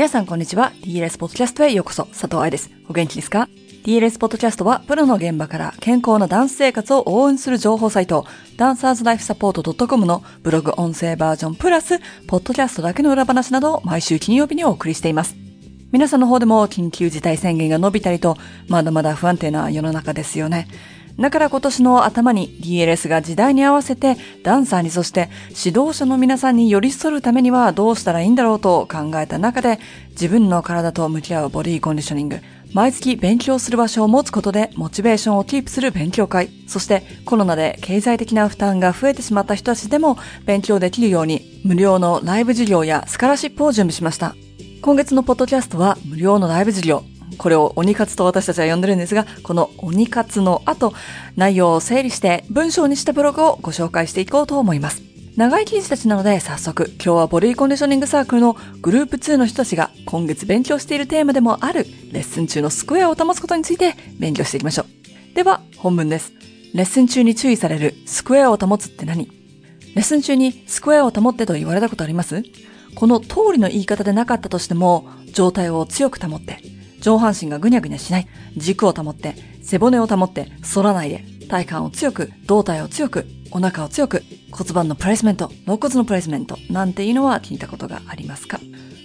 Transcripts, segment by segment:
皆さんこんにちは。DLS ポッドキャストへようこそ。佐藤愛です。お元気ですか ?DLS ポッドキャストは、プロの現場から健康なダンス生活を応援する情報サイト、ダンサーズライフサポート .com のブログ音声バージョンプラス、ポッドキャストだけの裏話などを毎週金曜日にお送りしています。皆さんの方でも緊急事態宣言が伸びたりと、まだまだ不安定な世の中ですよね。だから今年の頭に DLS が時代に合わせてダンサーにそして指導者の皆さんに寄り添うためにはどうしたらいいんだろうと考えた中で自分の体と向き合うボディコンディショニング、毎月勉強する場所を持つことでモチベーションをキープする勉強会、そしてコロナで経済的な負担が増えてしまった人たちでも勉強できるように無料のライブ授業やスカラシップを準備しました。今月のポッドキャストは無料のライブ授業、これを鬼活と私たちは呼んでるんですが、この鬼活の後、内容を整理して文章にしたブログをご紹介していこうと思います。長い記事たちなので早速、今日はボディコンディショニングサークルのグループ2の人たちが今月勉強しているテーマでもあるレッスン中のスクエアを保つことについて勉強していきましょう。では、本文です。レッスン中に注意されるスクエアを保つって何？レッスン中にスクエアを保ってと言われたことあります？この通りの言い方でなかったとしても、状態を強く保って、上半身がぐにゃぐにゃしない。軸を保って、背骨を保って、反らないで、体幹を強く、胴体を強く、お腹を強く、骨盤のプレイスメント、肋骨のプレイスメント、なんていうのは聞いたことがありますか？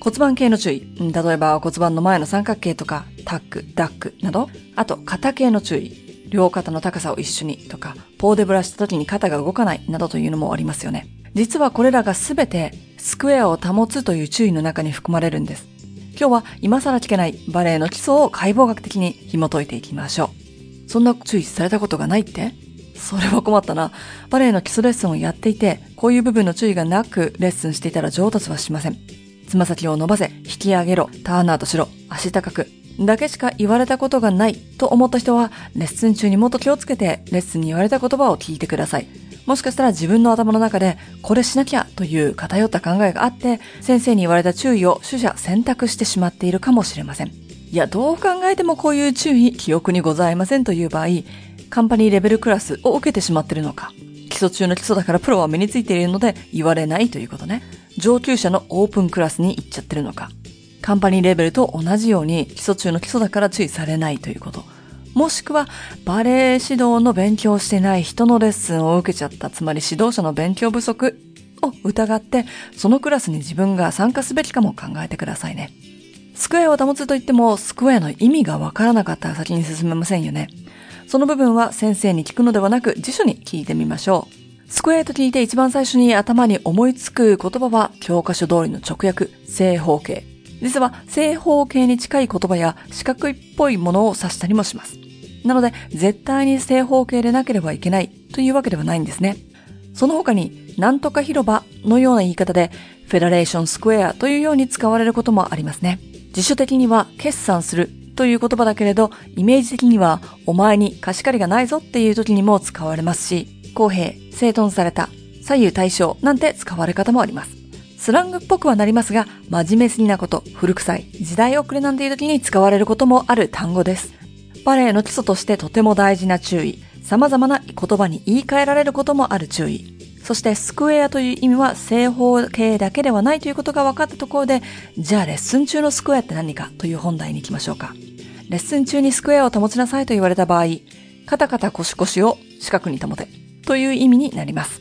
骨盤系の注意。例えば骨盤の前の三角形とか、タック、ダックなど、あと肩系の注意。両肩の高さを一緒にとか、ポーデブラした時に肩が動かないなどというのもありますよね。実はこれらがすべてスクエアを保つという注意の中に含まれるんです。今日は今更聞けないバレエの基礎を解剖学的に紐解いていきましょう。そんな注意されたことがないって？それは困ったな。バレエの基礎レッスンをやっていて、こういう部分の注意がなくレッスンしていたら上達はしません。つま先を伸ばせ、引き上げろ、ターンアウトしろ、足高く、だけしか言われたことがないと思った人は、レッスン中にもっと気をつけて、レッスンに言われた言葉を聞いてください。もしかしたら自分の頭の中でこれしなきゃという偏った考えがあって先生に言われた注意を取捨選択してしまっているかもしれません。いや、どう考えてもこういう注意、記憶にございませんという場合、カンパニーレベルクラスを受けてしまっているのか。基礎中の基礎だからプロは身についているので言われないということね。上級者のオープンクラスに行っちゃってるのか。カンパニーレベルと同じように基礎中の基礎だから注意されないということ。もしくはバレエ指導の勉強してない人のレッスンを受けちゃった、つまり指導者の勉強不足を疑って、そのクラスに自分が参加すべきかも考えてくださいね。スクエアを保つと言っても、スクエアの意味がわからなかったら先に進めませんよね。その部分は先生に聞くのではなく辞書に聞いてみましょう。スクエアと聞いて一番最初に頭に思いつく言葉は教科書通りの直訳、正方形。実は正方形に近い言葉や四角いっぽいものを指したりもします。なので、絶対に正方形でなければいけないというわけではないんですね。その他に、なんとか広場のような言い方で、フェダレーションスクエアというように使われることもありますね。辞書的には、決算するという言葉だけれど、イメージ的には、お前に貸し借りがないぞっていう時にも使われますし、公平、整頓された、左右対称なんて使われ方もあります。スラングっぽくはなりますが、真面目すぎなこと、古臭い、時代遅れなんていう時に使われることもある単語です。バレエの基礎としてとても大事な注意。様々な言葉に言い換えられることもある注意。そしてスクエアという意味は正方形だけではないということが分かったところで、じゃあレッスン中のスクエアって何かという本題に行きましょうか。レッスン中にスクエアを保ちなさいと言われた場合、カタカタコシコシを四角に保てという意味になります。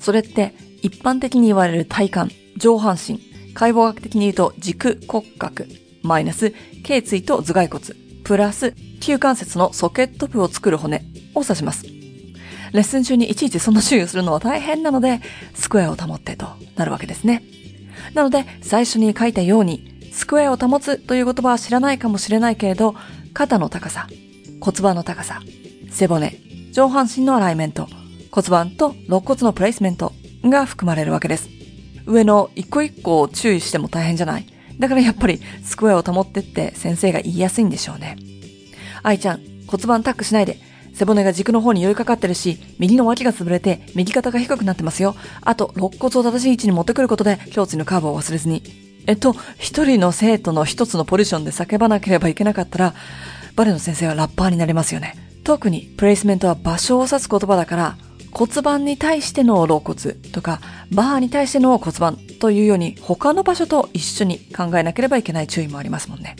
それって一般的に言われる体幹、上半身、解剖学的に言うと軸骨格、マイナス、頸椎と頭蓋骨、プラス、旧関節のソケット部を作る骨を指します。レッスン中にいちいちその注意をするのは大変なので、スクエアを保ってとなるわけですね。なので、最初に書いたように、スクエアを保つという言葉は知らないかもしれないけれど、肩の高さ、骨盤の高さ、背骨、上半身のアライメント、骨盤と肋骨のプレイスメントが含まれるわけです。上の一個一個を注意しても大変じゃないだからやっぱりスクエアを保ってって先生が言いやすいんでしょうね。愛ちゃん、骨盤タックしないで。背骨が軸の方に寄りかかってるし、右の脇が潰れて、右肩が低くなってますよ。あと、肋骨を正しい位置に持ってくることで、胸椎のカーブを忘れずに。えっと、一人の生徒の一つのポジションで叫ばなければいけなかったら、バレエの先生はラッパーになりますよね。特に、プレイスメントは場所を指す言葉だから、骨盤に対しての肋骨とか、バーに対しての骨盤というように他の場所と一緒に考えなければいけない注意もありますもんね。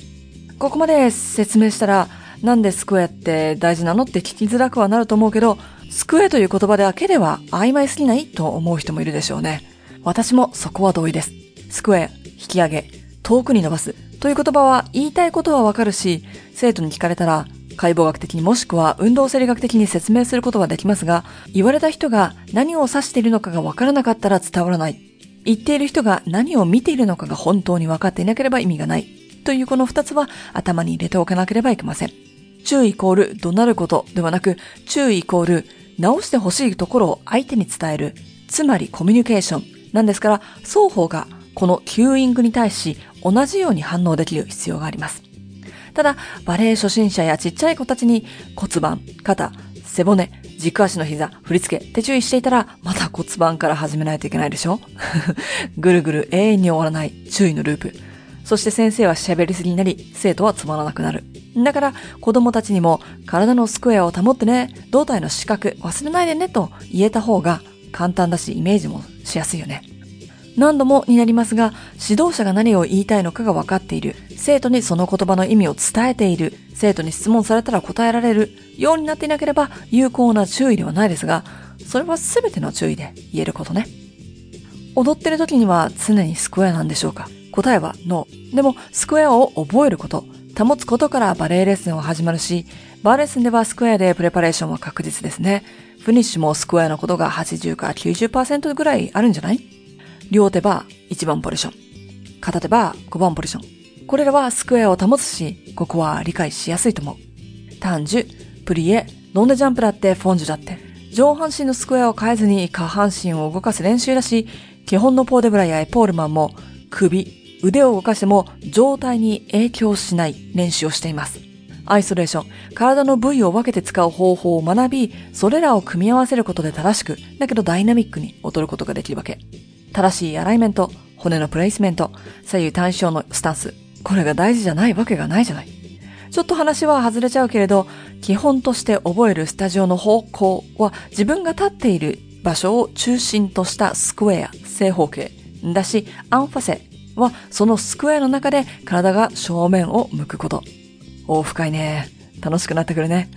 ここまで説明したら、なんでスクエアって大事なのって聞きづらくはなると思うけど、スクエアという言葉だけでは曖昧すぎないと思う人もいるでしょうね。私もそこは同意です。スクエア、引き上げ、遠くに伸ばすという言葉は言いたいことはわかるし、生徒に聞かれたら解剖学的にもしくは運動生理学的に説明することはできますが、言われた人が何を指しているのかがわからなかったら伝わらない。言っている人が何を見ているのかが本当に分かっていなければ意味がない。というこの二つは頭に入れておかなければいけません。注意イコール怒鳴ることではなく、注意イコール直してほしいところを相手に伝える。つまりコミュニケーションなんですから、双方がこのキューイングに対し同じように反応できる必要があります。ただ、バレエ初心者やちっちゃい子たちに骨盤、肩、背骨、軸足の膝、振り付けって注意していたら、また骨盤から始めないといけないでしょ？ぐるぐる永遠に終わらない注意のループ。そして先生は喋りすぎになり、生徒はつまらなくなる。だから子供たちにも体のスクエアを保ってね、胴体の視覚忘れないでねと言えた方が簡単だしイメージもしやすいよね。何度もになりますが、指導者が何を言いたいのかが分かっている。生徒にその言葉の意味を伝えている。生徒に質問されたら答えられるようになっていなければ有効な注意ではないですが、それは全ての注意で言えることね。踊ってる時には常にスクエアなんでしょうか答えはノー。でも、スクエアを覚えること、保つことからバレエレッスンは始まるし、バーレッスンではスクエアでプレパレーションは確実ですね。フィニッシュもスクエアのことが80から90%ぐらいあるんじゃない？両手は1番ポジション。片手は5番ポジション。これらはスクエアを保つし、ここは理解しやすいと思う。単樹、プリエ、ロンデジャンプだってフォンジュだって、上半身のスクエアを変えずに下半身を動かす練習だし、基本のポーデブラやエポールマンも首、腕を動かしても状態に影響しない練習をしています。アイソレーション、体の部位を分けて使う方法を学び、それらを組み合わせることで正しく、だけどダイナミックに踊ることができるわけ。正しいアライメント、骨のプレイスメント、左右対称のスタンス。これが大事じゃないわけがないじゃない。ちょっと話は外れちゃうけれど、基本として覚えるスタジオの方向は自分が立っている場所を中心としたスクエア、正方形だし、アンファセはそのスクエアの中で体が正面を向くこと。お深いね。楽しくなってくるね。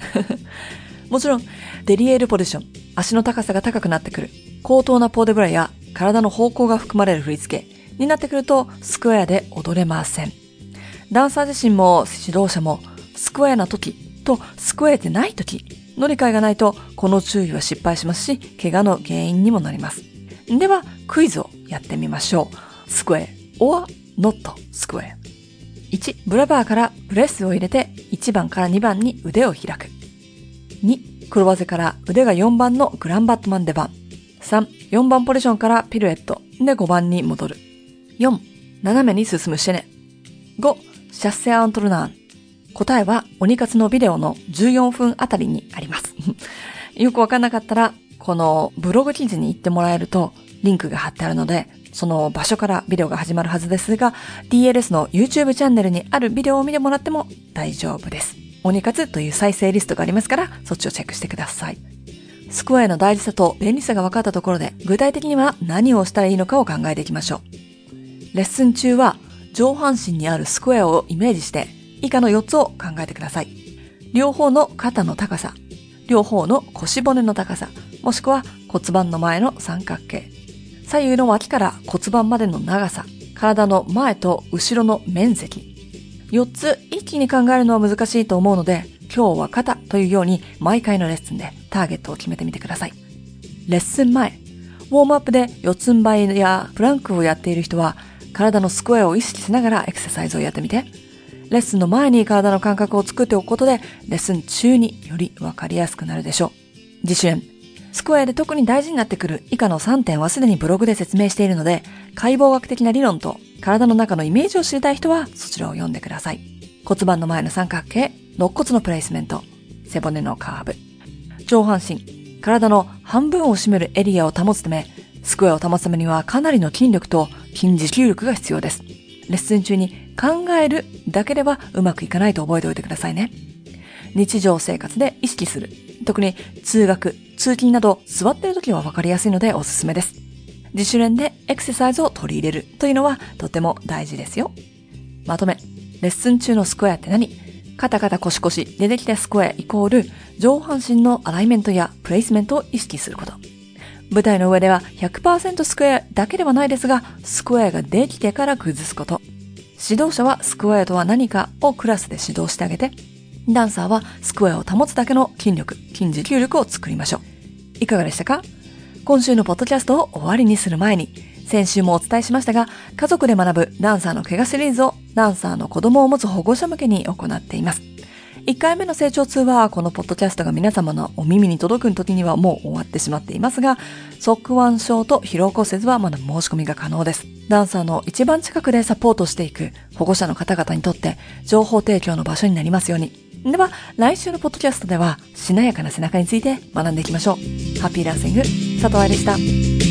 もちろん、デリエールポジション、足の高さが高くなってくる。高等なポーデブラや体の方向が含まれる振り付けになってくるとスクエアで踊れません。ダンサー自身も指導者もスクエアな時とスクエアでない時の理解がないとこの注意は失敗しますし、怪我の原因にもなります。では、クイズをやってみましょう。スクエア or not スクエア。1、ブラバーからブレスを入れて1番から2番に腕を開く。2、黒ワゼから腕が4番のグランバットマン出番。3、4番ポジションからピルエットで5番に戻る。4、斜めに進むシェネ。5、シャッセアントルナーン。答えは、鬼活のビデオの14分あたりにあります。よくわかんなかったら、このブログ記事に行ってもらえると、リンクが貼ってあるので、その場所からビデオが始まるはずですが、DLS の YouTube チャンネルにあるビデオを見てもらっても大丈夫です。鬼活という再生リストがありますから、そっちをチェックしてください。スクエアの大事さと便利さが分かったところで、具体的には何をしたらいいのかを考えていきましょう。レッスン中は上半身にあるスクエアをイメージして以下の4つを考えてください。両方の肩の高さ、両方の腰骨の高さ、もしくは骨盤の前の三角形、左右の脇から骨盤までの長さ、体の前と後ろの面積。4つ一気に考えるのは難しいと思うので、今日は肩というように毎回のレッスンでターゲットを決めてみてください。レッスン前、ウォームアップで四つん這いやプランクをやっている人は体のスクエアを意識しながらエクササイズをやってみて。レッスンの前に体の感覚を作っておくことで、レッスン中によりわかりやすくなるでしょう。自主演。スクエアで特に大事になってくる以下の3点はすでにブログで説明しているので、解剖学的な理論と体の中のイメージを知りたい人はそちらを読んでください。骨盤の前の三角形、肋骨のプレイスメント、背骨のカーブ、上半身、体の半分を占めるエリアを保つため、スクエアを保つためにはかなりの筋力と筋持久力が必要です。レッスン中に考えるだけではうまくいかないと覚えておいてくださいね。日常生活で意識する特に通学、通勤など座っている時はわかりやすいのでおすすめです。自主練でエクササイズを取り入れるというのはとても大事ですよ。まとめ、レッスン中のスクエアって何？カタカタコシコシでできたスクエアイコール上半身のアライメントやプレイスメントを意識すること。舞台の上では100%スクエアだけではないですが、スクエアができてから崩すこと。指導者はスクエアとは何かをクラスで指導してあげて、ダンサーはスクエアを保つだけの筋力、筋持久力を作りましょう。いかがでしたか？今週のポッドキャストを終わりにする前に、先週もお伝えしましたが、家族で学ぶダンサーの怪我シリーズをダンサーの子供を持つ保護者向けに行っています。1回目の成長痛はこのポッドキャストが皆様のお耳に届く時にはもう終わってしまっていますが、側腕症と疲労骨折はまだ申し込みが可能です。ダンサーの一番近くでサポートしていく保護者の方々にとって情報提供の場所になりますように。では、来週のポッドキャストでは、しなやかな背中について学んでいきましょう。ハッピーランシング、佐藤愛でした。